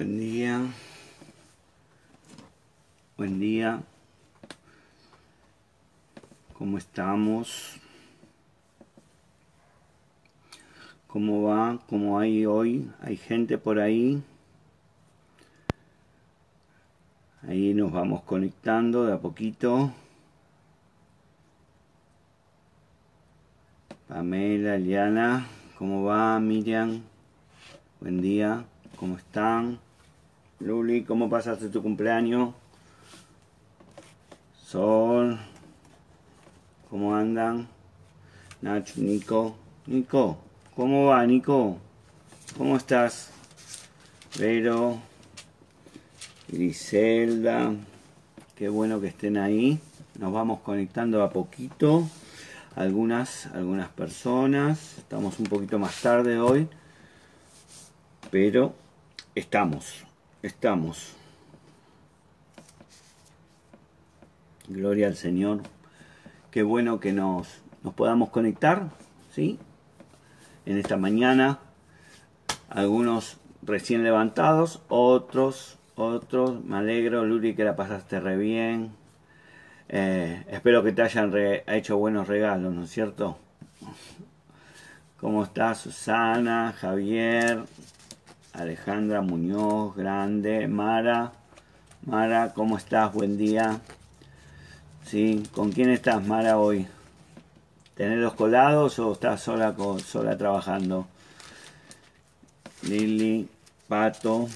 Buen día. Buen día. ¿Cómo estamos? ¿Cómo va? ¿Cómo hay hoy? ¿Hay gente por ahí? Ahí nos vamos conectando de a poquito. Pamela, Eliana, ¿cómo va? Miriam, buen día, ¿cómo están? Luli, ¿cómo pasaste tu cumpleaños? Sol, ¿cómo andan? Nacho, Nico, Nico, ¿cómo va, Nico? ¿Cómo estás? Vero, Griselda, qué bueno que estén ahí. Nos vamos conectando a poquito. Algunas, algunas personas. Estamos un poquito más tarde hoy. Pero estamos, estamos. Gloria al Señor. Qué bueno que nos, nos podamos conectar, ¿sí? En esta mañana. Algunos recién levantados, otros, otros. Me alegro, Luri, que la pasaste re bien. Eh, espero que te hayan hecho buenos regalos, ¿no es cierto? ¿Cómo estás, Susana, Javier, Alejandra Muñoz, Grande, Mara? Mara, ¿cómo estás? Buen día. ¿Sí? ¿Con quién estás, Mara, hoy? ¿Tenés los colados o estás sola, sola trabajando? Lili, Pato,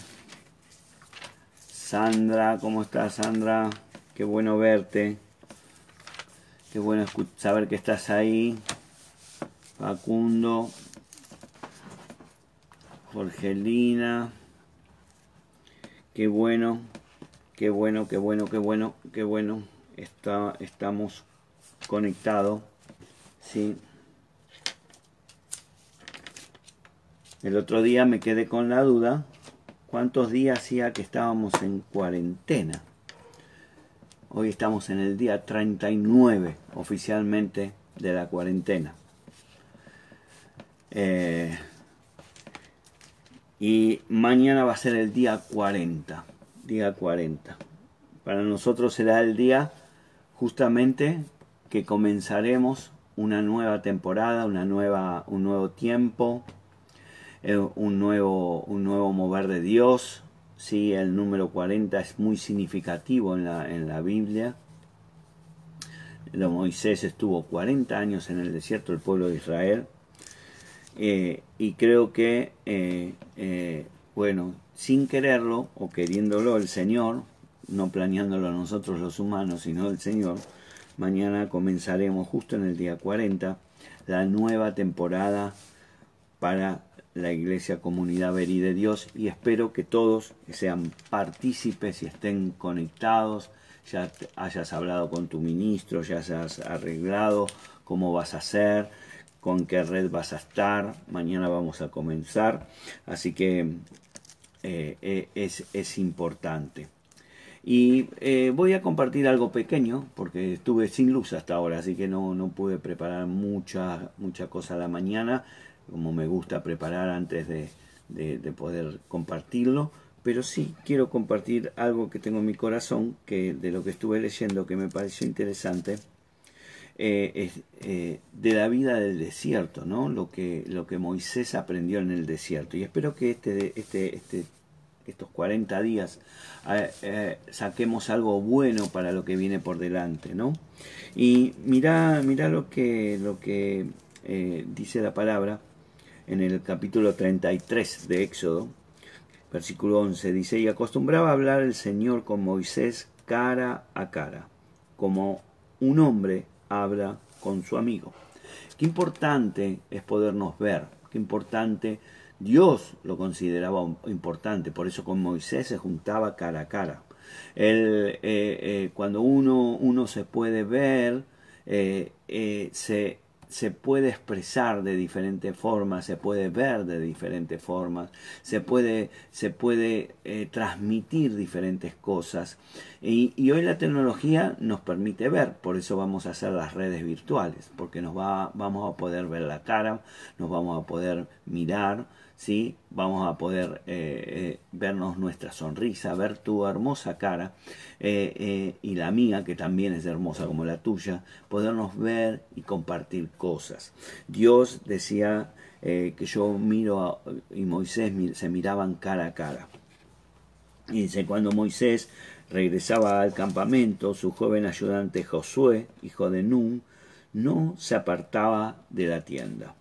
Sandra, ¿cómo estás, Sandra? Qué bueno verte. Qué bueno saber que estás ahí. Facundo. Jorgelina. Qué bueno. Qué bueno, qué bueno, qué bueno, qué bueno. Está, estamos conectados. Sí. El otro día me quedé con la duda. ¿Cuántos días hacía que estábamos en cuarentena? Hoy estamos en el día 39 oficialmente de la cuarentena. Eh, y mañana va a ser el día 40. Día 40. Para nosotros será el día justamente que comenzaremos una nueva temporada, una nueva, un nuevo tiempo, eh, un, nuevo, un nuevo mover de Dios, Sí, el número 40 es muy significativo en la, en la Biblia. Moisés estuvo 40 años en el desierto del pueblo de Israel. Eh, y creo que, eh, eh, bueno, sin quererlo o queriéndolo el Señor, no planeándolo nosotros los humanos, sino el Señor, mañana comenzaremos justo en el día 40 la nueva temporada para la Iglesia Comunidad Veri de Dios y espero que todos sean partícipes y estén conectados, ya hayas hablado con tu ministro, ya hayas arreglado cómo vas a hacer, con qué red vas a estar, mañana vamos a comenzar, así que eh, eh, es, es, importante. Y eh, voy a compartir algo pequeño, porque estuve sin luz hasta ahora, así que no, no pude preparar mucha, mucha cosa a la mañana como me gusta preparar antes de, poder compartirlo, pero sí quiero compartir algo que tengo en mi corazón, que de lo que estuve leyendo, que me pareció interesante, eh, eh, de la vida del desierto, ¿no? Lo que, lo que Moisés aprendió en el desierto. Y espero que este, este, este estos 40 días eh, saquemos algo bueno para lo que viene por delante, ¿no? Y mira, mira lo que, lo que dice la palabra en el capítulo 33 de Éxodo, versículo 11, dice, y acostumbraba a hablar el Señor con Moisés cara a cara, como un hombre habla con su amigo. Qué importante es podernos ver, qué importante, Dios lo consideraba importante, por eso con Moisés se juntaba cara a cara. Eh, eh, cuando uno, uno se puede ver, eh, se se puede expresar de diferentes formas, se puede ver de diferentes formas, se puede, se puede eh, transmitir diferentes cosas. Y, y, hoy la tecnología nos permite ver, por eso vamos a hacer las redes virtuales, porque nos va, vamos a poder ver la cara, nos vamos a poder mirar, ¿sí? vamos a poder eh, eh, vernos nuestra sonrisa, ver tu hermosa cara eh, y la mía, que también es hermosa como la tuya, podernos ver y compartir cosas. Dios decía que yo miro y Moisés se miraban cara a cara. Y dice, cuando Moisés regresaba al campamento, su joven ayudante Josué, hijo de Nun, no se apartaba de la tienda.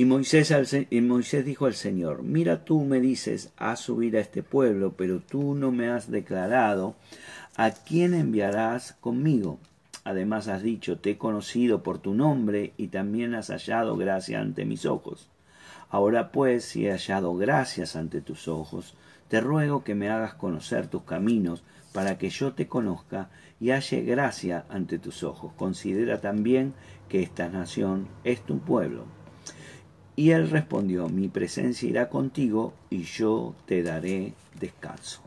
Y Moisés, dijo al Señor, mira tú me dices, a subir a este pueblo, pero tú no me has declarado a quién enviarás conmigo. Además has dicho, te he conocido por tu nombre y también has hallado gracia ante mis ojos. Ahora pues, si he hallado gracias ante tus ojos, te ruego que me hagas conocer tus caminos, para que yo te conozca y halle gracia ante tus ojos. Considera también que esta nación es tu pueblo. Y él respondió, mi presencia irá contigo y yo te daré descanso.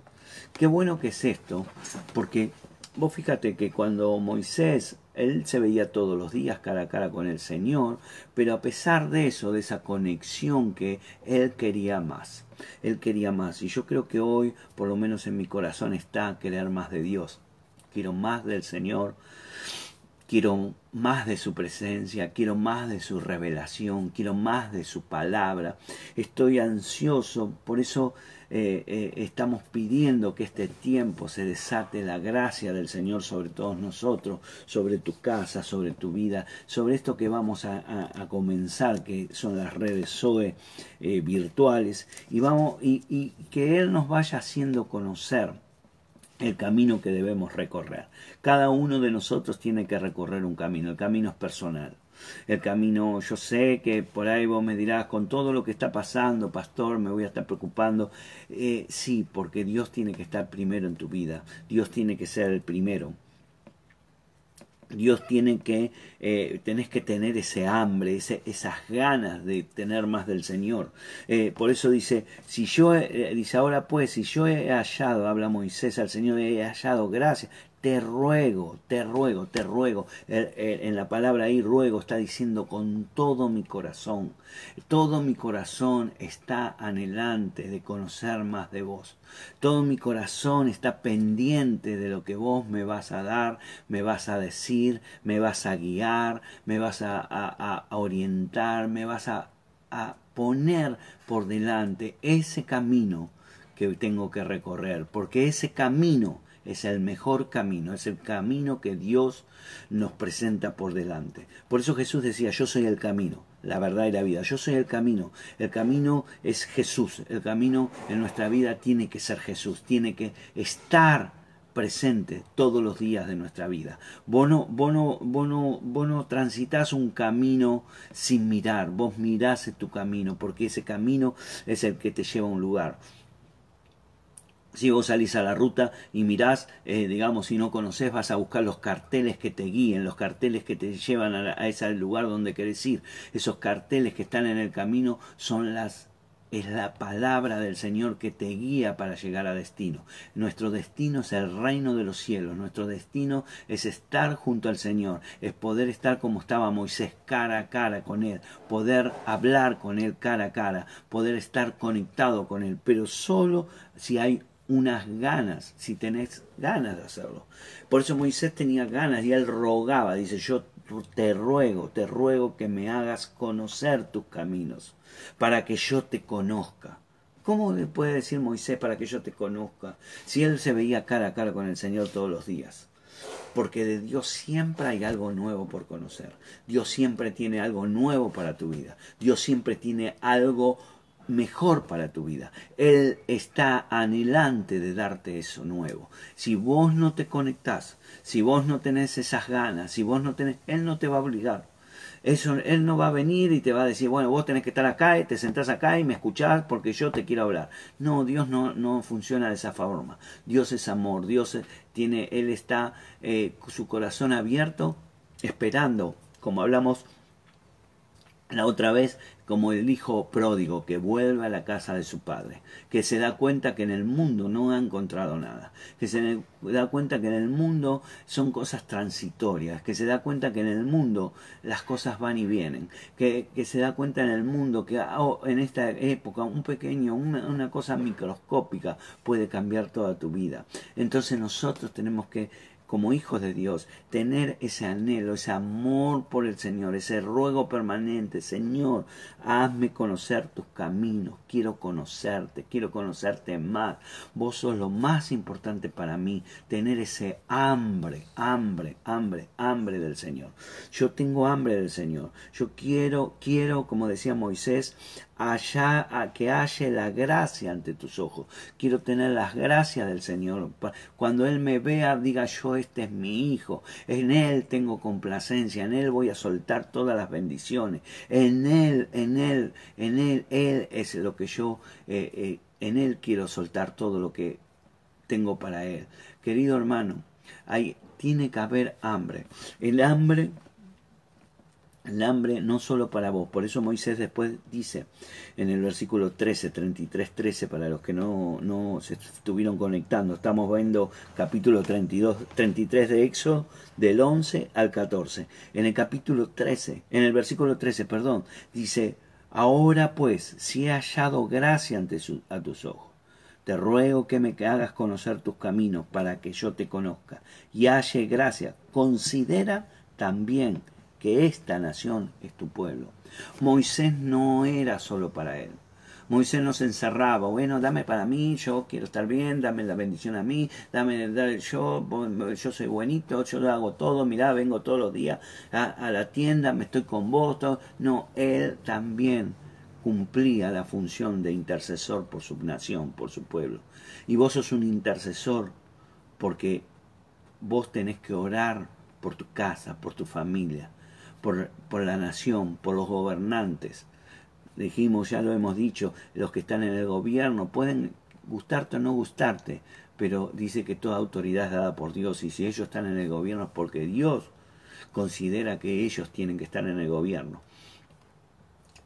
Qué bueno que es esto, porque vos fíjate que cuando Moisés, él se veía todos los días cara a cara con el Señor, pero a pesar de eso, de esa conexión que él quería más, él quería más. Y yo creo que hoy, por lo menos en mi corazón, está querer más de Dios. Quiero más del Señor, quiero más de su presencia, quiero más de su revelación, quiero más de su palabra. Estoy ansioso, por eso eh, eh, estamos pidiendo que este tiempo se desate la gracia del Señor sobre todos nosotros, sobre tu casa, sobre tu vida, sobre esto que vamos a, comenzar, que son las redes SOE eh, virtuales, y, vamos, y que Él nos vaya haciendo conocer el camino que debemos recorrer. Cada uno de nosotros tiene que recorrer un camino, el camino es personal. El camino, yo sé que por ahí vos me dirás, con todo lo que está pasando, pastor, me voy a estar preocupando. Eh, sí, porque Dios tiene que estar primero en tu vida, Dios tiene que ser el primero. Dios tiene que, eh, tenés que tener ese hambre, ese, esas ganas de tener más del Señor. Eh, por eso dice, si yo, eh, dice ahora pues, si yo he hallado, habla Moisés al Señor, he hallado gracia, te ruego, te ruego, te ruego. En la palabra ahí ruego está diciendo con todo mi corazón. Todo mi corazón está anhelante de conocer más de vos. Todo mi corazón está pendiente de lo que vos me vas a dar, me vas a decir, me vas a guiar, me vas a, orientar, me vas a poner por delante ese camino que tengo que recorrer. Porque ese camino es el mejor camino, es el camino que Dios nos presenta por delante. Por eso Jesús decía, yo soy el camino, la verdad y la vida, yo soy el camino, el camino es Jesús, el camino en nuestra vida tiene que ser Jesús, tiene que estar presente todos los días de nuestra vida. Vos no, vos no, vos no, vos no transitas un camino sin mirar, vos mirás tu camino, porque ese camino es el que te lleva a un lugar. Si vos salís a la ruta y mirás, eh, digamos, si no conoces, vas a buscar los carteles que te guíen, los carteles que te llevan a, ese lugar donde querés ir. Esos carteles que están en el camino son las es la palabra del Señor que te guía para llegar a destino. Nuestro destino es el reino de los cielos, nuestro destino es estar junto al Señor, es poder estar como estaba Moisés cara a cara con Él, poder hablar con Él cara a cara, poder estar conectado con Él, pero solo si hay unas ganas, si tenés ganas de hacerlo. Por eso Moisés tenía ganas y él rogaba, dice, yo te ruego, te ruego que me hagas conocer tus caminos, para que yo te conozca. ¿Cómo le puede decir Moisés para que yo te conozca si él se veía cara a cara con el Señor todos los días? Porque de Dios siempre hay algo nuevo por conocer. Dios siempre tiene algo nuevo para tu vida. Dios siempre tiene algo mejor para tu vida. Él está anhelante de darte eso nuevo. Si vos no te conectás, si vos no tenés esas ganas, si vos no tenés, Él no te va a obligar. Eso, él no va a venir y te va a decir, bueno, vos tenés que estar acá y te sentás acá y me escuchás porque yo te quiero hablar. No, Dios no, no funciona de esa forma. Dios es amor, Dios tiene, Él está eh, su corazón abierto, esperando, como hablamos la otra vez como el hijo pródigo que vuelve a la casa de su padre, que se da cuenta que en el mundo no ha encontrado nada, que se da cuenta que en el mundo son cosas transitorias, que se da cuenta que en el mundo las cosas van y vienen, que, se da cuenta en el mundo que oh, en esta época un pequeño, una cosa microscópica puede cambiar toda tu vida. Entonces nosotros tenemos que como hijos de Dios, tener ese anhelo, ese amor por el Señor, ese ruego permanente, Señor, hazme conocer tus caminos, quiero conocerte, quiero conocerte más. Vos sos lo más importante para mí, tener ese hambre, hambre, hambre, hambre del Señor. Yo tengo hambre del Señor. Yo quiero, quiero, como decía Moisés, allá a que haya la gracia ante tus ojos. Quiero tener las gracias del Señor. Cuando Él me vea, diga yo, este es mi hijo. En Él tengo complacencia, en Él voy a soltar todas las bendiciones. En Él, en Él, en Él, Él es lo que yo, eh, eh, en Él quiero soltar todo lo que tengo para Él. Querido hermano, hay, tiene que haber hambre. El hambre el hambre no solo para vos. Por eso Moisés después dice en el versículo 13, 33, 13, para los que no, no se estuvieron conectando, estamos viendo capítulo 32, 33 de Éxodo, del 11 al 14. En el capítulo 13, en el versículo 13, perdón, dice, ahora pues, si he hallado gracia ante a tus ojos, te ruego que me hagas conocer tus caminos para que yo te conozca y halle gracia. Considera también que esta nación es tu pueblo. Moisés no era solo para él. Moisés no se encerraba, bueno, dame para mí, yo quiero estar bien, dame la bendición a mí, dame, yo, yo soy buenito, yo lo hago todo, mirá, vengo todos los días a, la tienda, me estoy con vos, no, él también cumplía la función de intercesor por su nación, por su pueblo. Y vos sos un intercesor porque vos tenés que orar por tu casa, por tu familia, por, la nación, por los gobernantes. Dijimos, ya lo hemos dicho, los que están en el gobierno pueden gustarte o no gustarte, pero dice que toda autoridad es dada por Dios y si ellos están en el gobierno es porque Dios considera que ellos tienen que estar en el gobierno.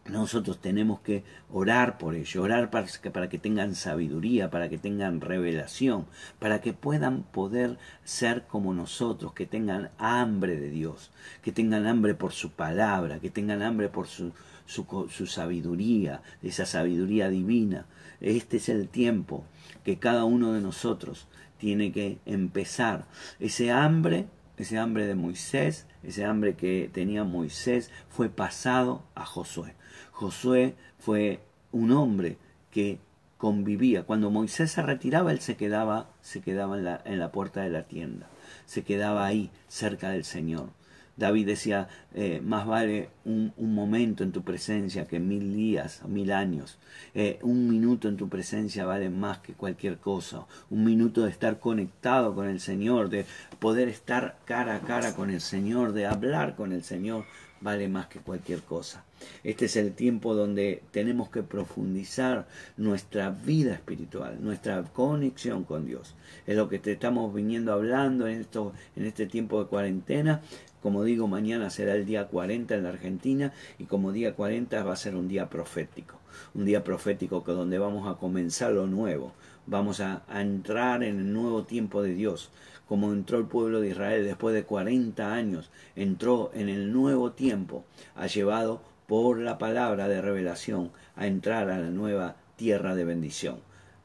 Nosotros tenemos que orar por ellos, orar para que, tengan sabiduría, para que tengan revelación, para que puedan poder ser como nosotros, que tengan hambre de Dios, que tengan hambre por su palabra, que tengan hambre por su, su, su sabiduría, esa sabiduría divina. Este es el tiempo que cada uno de nosotros tiene que empezar. Ese hambre, ese hambre de Moisés, ese hambre que tenía Moisés, fue pasado a Josué. Josué fue un hombre que convivía. Cuando Moisés se retiraba, él se quedaba, se quedaba en la, en la puerta de la tienda, se quedaba ahí, cerca del Señor. David decía, eh, más vale un, momento en tu presencia que mil días, mil años. Eh, un minuto en tu presencia vale más que cualquier cosa. Un minuto de estar conectado con el Señor, de poder estar cara a cara con el Señor, de hablar con el Señor, vale más que cualquier cosa. Este es el tiempo donde tenemos que profundizar nuestra vida espiritual, nuestra conexión con Dios. Es lo que te estamos viniendo hablando en, esto, en este tiempo de cuarentena. Como digo, mañana será el día 40 en la Argentina y como día 40 va a ser un día profético. Un día profético que donde vamos a comenzar lo nuevo. Vamos a, a entrar en el nuevo tiempo de Dios como entró el pueblo de Israel después de 40 años, entró en el nuevo tiempo, ha llevado por la palabra de revelación a entrar a la nueva tierra de bendición.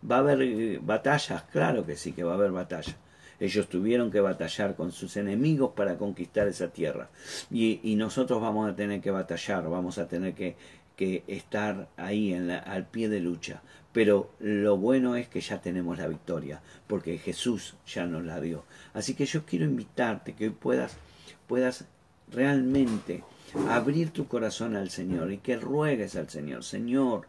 ¿Va a haber eh, batallas? Claro que sí que va a haber batallas. Ellos tuvieron que batallar con sus enemigos para conquistar esa tierra. Y, y nosotros vamos a tener que batallar, vamos a tener que, que estar ahí al pie de lucha. Pero lo bueno es que ya tenemos la victoria, porque Jesús ya nos la dio. Así que yo quiero invitarte que hoy puedas, puedas realmente abrir tu corazón al Señor y que ruegues al Señor, Señor,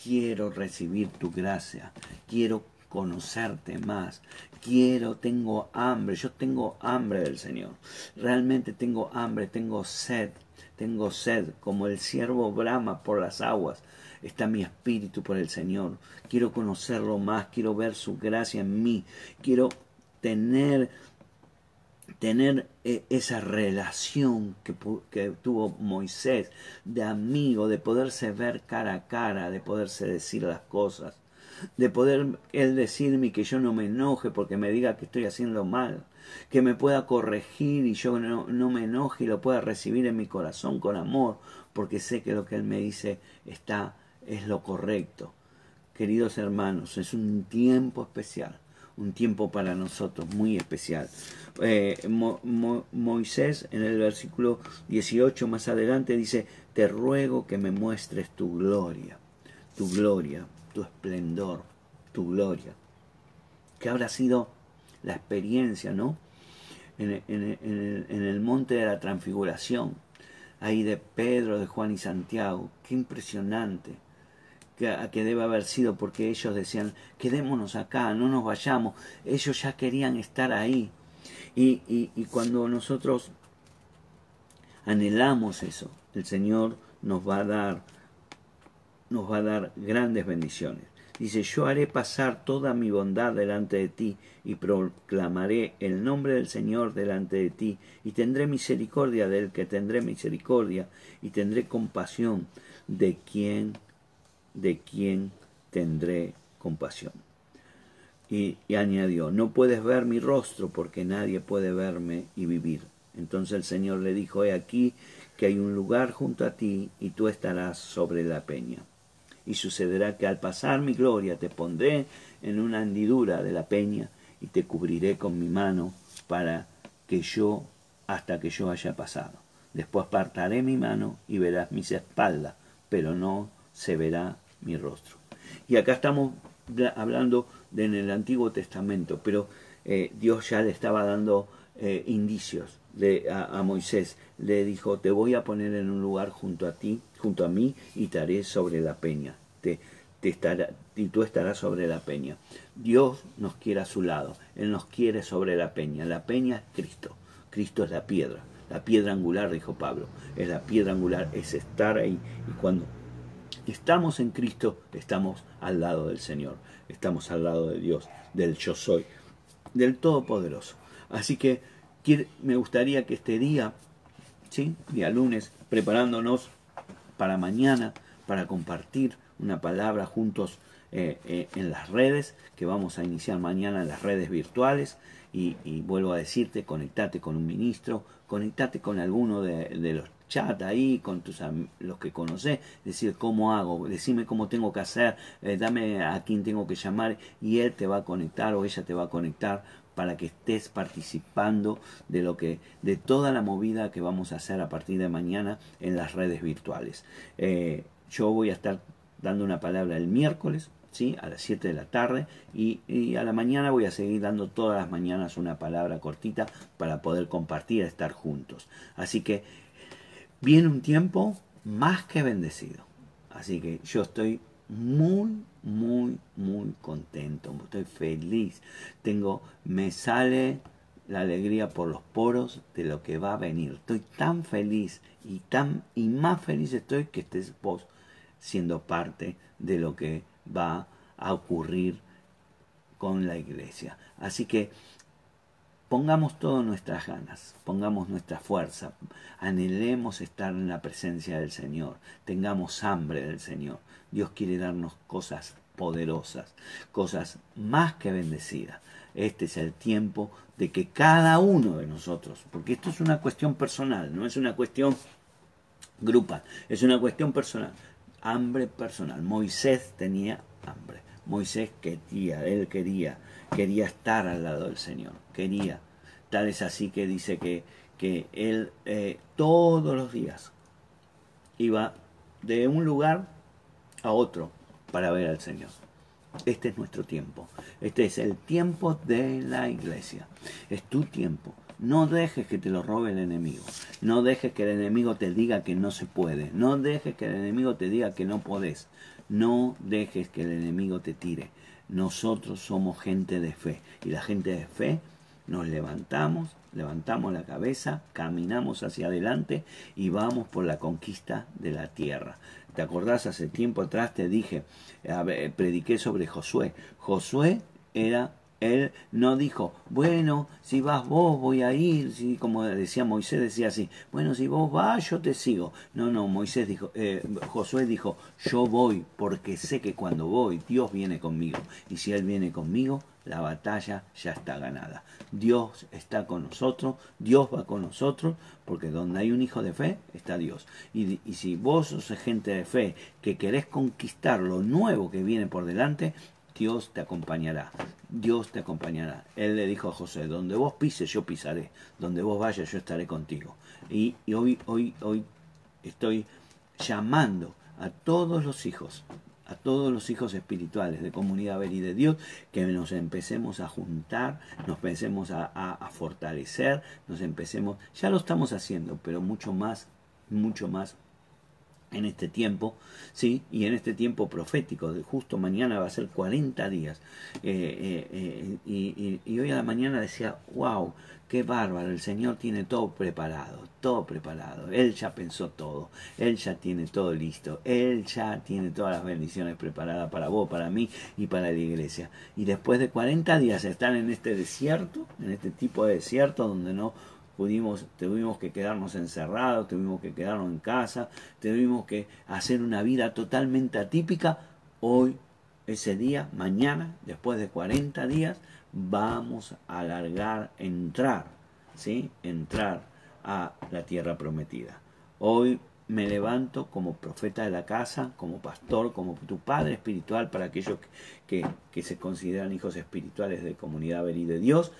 quiero recibir tu gracia, quiero conocerte más, quiero, tengo hambre, yo tengo hambre del Señor, realmente tengo hambre, tengo sed, tengo sed, como el siervo brama por las aguas, está mi espíritu por el Señor. Quiero conocerlo más, quiero ver su gracia en mí, quiero tener tener eh, esa relación que, que, tuvo Moisés de amigo, de poderse ver cara a cara, de poderse decir las cosas, de poder él decirme que yo no me enoje porque me diga que estoy haciendo mal, que me pueda corregir y yo no, no me enoje y lo pueda recibir en mi corazón con amor, porque sé que lo que él me dice está es lo correcto. Queridos hermanos, es un tiempo especial un tiempo para nosotros muy especial. Eh, Moisés en el versículo 18 más adelante dice, te ruego que me muestres tu gloria, tu gloria, tu esplendor, tu gloria. Que habrá sido la experiencia, ¿no? En, en el monte de la transfiguración, ahí de Pedro, de Juan y Santiago. Qué impresionante que, debe haber sido porque ellos decían, quedémonos acá, no nos vayamos. Ellos ya querían estar ahí. Y, y, cuando nosotros anhelamos eso, el Señor nos va a dar, nos va a dar grandes bendiciones. Dice, yo haré pasar toda mi bondad delante de ti y proclamaré el nombre del Señor delante de ti y tendré misericordia del que tendré misericordia y tendré compasión de quien de quien tendré compasión. Y, añadió, no puedes ver mi rostro porque nadie puede verme y vivir. Entonces el Señor le dijo, he aquí que hay un lugar junto a ti y tú estarás sobre la peña. Y sucederá que al pasar mi gloria te pondré en una hendidura de la peña y te cubriré con mi mano para que yo, hasta que yo haya pasado. Después apartaré mi mano y verás mis espaldas, pero no se verá mi rostro. Y acá estamos hablando de en el Antiguo Testamento, pero eh, Dios ya le estaba dando eh, indicios de, a, Moisés. Le dijo, te voy a poner en un lugar junto a ti, junto a mí, y te haré sobre la peña. Te, te estará, y tú estarás sobre la peña. Dios nos quiere a su lado. Él nos quiere sobre la peña. La peña es Cristo. Cristo es la piedra. La piedra angular, dijo Pablo. Es la piedra angular, es estar ahí. Y cuando estamos en Cristo, estamos al lado del Señor, estamos al lado de Dios, del yo soy, del Todopoderoso. Así que me gustaría que este día, ¿sí? día lunes, preparándonos para mañana, para compartir una palabra juntos eh, eh, en las redes, que vamos a iniciar mañana en las redes virtuales. Y, vuelvo a decirte, conectate con un ministro, conectate con alguno de, los chat ahí con tus los que conoces, decir cómo hago, decime cómo tengo que hacer, eh, dame a quién tengo que llamar y él te va a conectar o ella te va a conectar para que estés participando de lo que de toda la movida que vamos a hacer a partir de mañana en las redes virtuales. Eh, yo voy a estar dando una palabra el miércoles, ¿sí? a las 7 de la tarde y, y, a la mañana voy a seguir dando todas las mañanas una palabra cortita para poder compartir, estar juntos. Así que viene un tiempo más que bendecido. Así que yo estoy muy, muy, muy contento. Estoy feliz. Tengo, me sale la alegría por los poros de lo que va a venir. Estoy tan feliz y tan y más feliz estoy que estés vos siendo parte de lo que va a ocurrir con la iglesia. Así que Pongamos todas nuestras ganas, pongamos nuestra fuerza, anhelemos estar en la presencia del Señor, tengamos hambre del Señor. Dios quiere darnos cosas poderosas, cosas más que bendecidas. Este es el tiempo de que cada uno de nosotros, porque esto es una cuestión personal, no es una cuestión grupal, es una cuestión personal, hambre personal. Moisés tenía hambre, Moisés quería, él quería, quería estar al lado del Señor, quería. Tal es así que dice que, que él eh, todos los días iba de un lugar a otro para ver al Señor. Este es nuestro tiempo. Este es el tiempo de la iglesia. Es tu tiempo. No dejes que te lo robe el enemigo. No dejes que el enemigo te diga que no se puede. No dejes que el enemigo te diga que no podés. No dejes que el enemigo te tire. Nosotros somos gente de fe y la gente de fe nos levantamos, levantamos la cabeza, caminamos hacia adelante y vamos por la conquista de la tierra. ¿Te acordás? Hace tiempo atrás te dije, prediqué sobre Josué. Josué era Él no dijo, bueno, si vas vos voy a ir, si, como decía Moisés, decía así, bueno, si vos vas yo te sigo. No, no, Moisés dijo, eh, Josué dijo, yo voy porque sé que cuando voy Dios viene conmigo. Y si Él viene conmigo, la batalla ya está ganada. Dios está con nosotros, Dios va con nosotros, porque donde hay un hijo de fe está Dios. Y, y si vos sos gente de fe que querés conquistar lo nuevo que viene por delante, Dios te acompañará. Dios te acompañará. Él le dijo a José, donde vos pises, yo pisaré. Donde vos vayas, yo estaré contigo. Y, hoy, hoy, hoy estoy llamando a todos los hijos, a todos los hijos espirituales de Comunidad Ver y de Dios, que nos empecemos a juntar, nos empecemos a fortalecer, nos empecemos, ya lo estamos haciendo, pero mucho más, mucho más en este tiempo, ¿sí? Y en este tiempo profético, de justo mañana va a ser 40 días. Eh, eh, eh, y, hoy a la mañana decía, wow, qué bárbaro, el Señor tiene todo preparado, todo preparado. Él ya pensó todo, Él ya tiene todo listo, Él ya tiene todas las bendiciones preparadas para vos, para mí y para la iglesia. Y después de 40 días están en este desierto, en este tipo de desierto donde no pudimos, tuvimos que quedarnos encerrados, tuvimos que quedarnos en casa, tuvimos que hacer una vida totalmente atípica. Hoy, ese día, mañana, después de 40 días, vamos a alargar, entrar, ¿sí? Entrar a la tierra prometida. Hoy me levanto como profeta de la casa, como pastor, como tu padre espiritual para aquellos que, que, se consideran hijos espirituales de comunidad y de Dios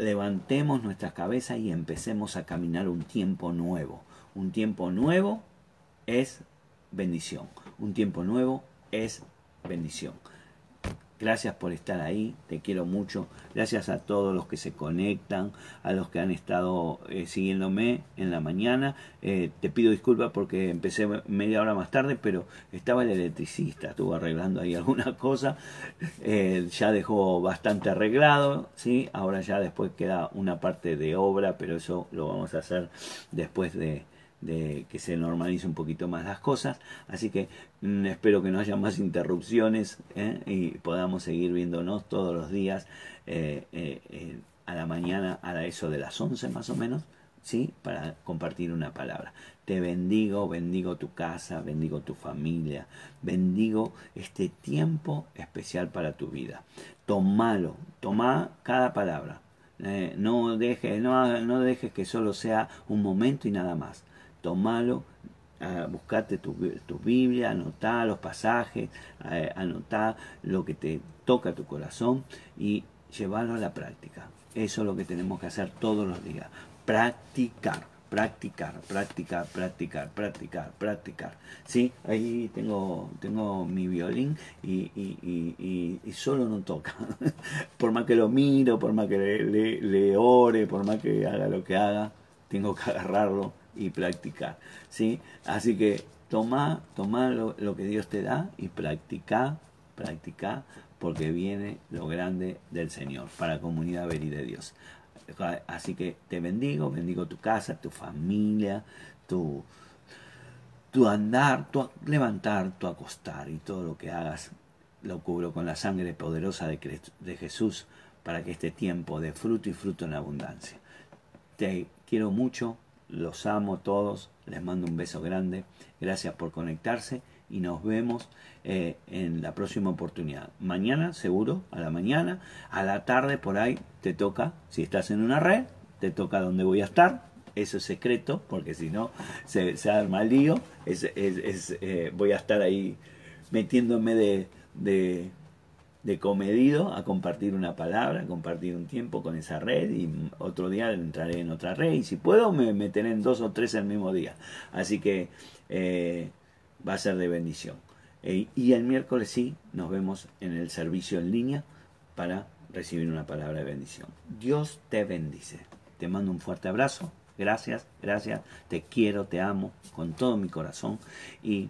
levantemos nuestras cabezas y empecemos a caminar un tiempo nuevo. Un tiempo nuevo es bendición. Un tiempo nuevo es bendición. Gracias por estar ahí, te quiero mucho. Gracias a todos los que se conectan, a los que han estado eh, siguiéndome en la mañana. Eh, te pido disculpas porque empecé media hora más tarde, pero estaba el electricista, estuvo arreglando ahí alguna cosa. Eh, ya dejó bastante arreglado, ¿sí? Ahora ya después queda una parte de obra, pero eso lo vamos a hacer después de, de que se normalice un poquito más las cosas. Así que mm, espero que no haya más interrupciones ¿eh? y podamos seguir viéndonos todos los días eh, eh, a la mañana, a eso de las 11 más o menos, ¿sí? Para compartir una palabra. Te bendigo, bendigo tu casa, bendigo tu familia, bendigo este tiempo especial para tu vida. Tomalo, toma cada palabra. no, dejes, no, no dejes que solo sea un momento y nada más tomalo, buscate tu, tu, Biblia, anotá los pasajes, anotá lo que te toca tu corazón y llevarlo a la práctica. Eso es lo que tenemos que hacer todos los días. Practicar, practicar, practicar, practicar, practicar, practicar. ¿Sí? Ahí tengo, tengo mi violín y, y, y, solo no toca. por más que lo miro, por más que le, le ore, por más que haga lo que haga, tengo que agarrarlo y practicar. ¿sí? Así que toma, toma lo, lo que Dios te da y practica, practica, porque viene lo grande del Señor para comunidad ver de Dios. Así que te bendigo, bendigo tu casa, tu familia, tu, tu andar, tu levantar, tu acostar y todo lo que hagas lo cubro con la sangre poderosa de, de Jesús para que este tiempo de fruto y fruto en abundancia. Te quiero mucho, los amo todos, les mando un beso grande, gracias por conectarse y nos vemos eh, en la próxima oportunidad. Mañana, seguro, a la mañana, a la tarde por ahí te toca, si estás en una red, te toca donde voy a estar. Eso es secreto, porque si no se, se arma el lío. Es, es, eh, voy a estar ahí metiéndome de, de de comedido a compartir una palabra, a compartir un tiempo con esa red y otro día entraré en otra red y si puedo me meteré en dos o tres el mismo día. Así que eh, va a ser de bendición. Eh, y el miércoles sí nos vemos en el servicio en línea para recibir una palabra de bendición. Dios te bendice. Te mando un fuerte abrazo. Gracias, gracias. Te quiero, te amo con todo mi corazón. Y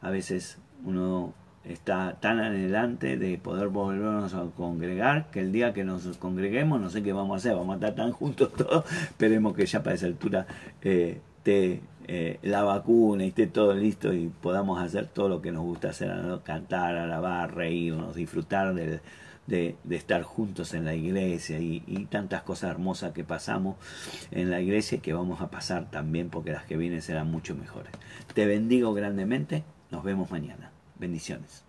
a veces uno está tan adelante de poder volvernos a congregar que el día que nos congreguemos no sé qué vamos a hacer, vamos a estar tan juntos todos, esperemos que ya para esa altura eh, esté eh, la vacuna y esté todo listo y podamos hacer todo lo que nos gusta hacer, cantar, alabar, reírnos, disfrutar de, de, estar juntos en la iglesia y, y, tantas cosas hermosas que pasamos en la iglesia que vamos a pasar también porque las que vienen serán mucho mejores. Te bendigo grandemente, nos vemos mañana. Bendiciones.